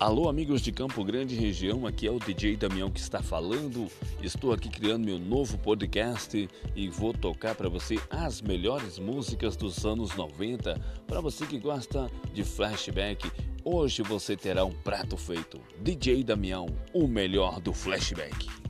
Alô, amigos de Campo Grande região, aqui é o DJ Damião que está falando. Estou aqui criando meu novo podcast e vou tocar para você as melhores músicas dos anos 90. Para você que gosta de flashback, hoje você terá um prato feito. DJ Damião, o melhor do flashback.